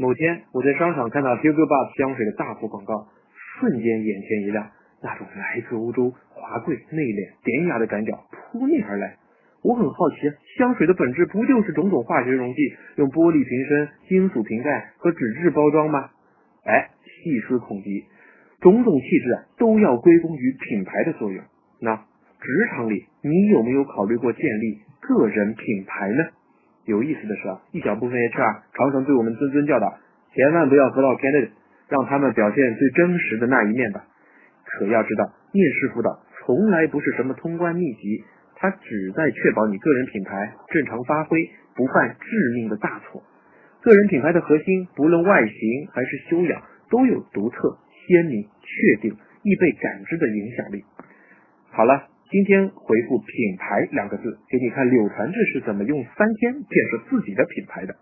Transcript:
某天我在商场看到 Hugo Boss 香水的大幅广告，瞬间眼前一亮，那种来自欧洲、华贵、内敛、典雅的感觉扑面而来。我很好奇，香水的本质不就是种种化学溶剂，用玻璃瓶身、金属瓶盖和纸质包装吗？哎，细思恐极，种种气质啊，都要归功于品牌的作用。那职场里，你有没有考虑过建立个人品牌呢？有意思的是啊，一小部分 HR 常常对我们谆谆教导，千万不要河道 candidate，让他们表现最真实的那一面吧。可要知道，面试辅导从来不是什么通关秘籍。它旨在确保你个人品牌正常发挥，不犯致命的大错。个人品牌的核心，不论外形还是修养，都有独特、鲜明、确定、易被感知的影响力。好了，今天回复“品牌”两个字，给你看柳传志是怎么用三天建设自己的品牌的。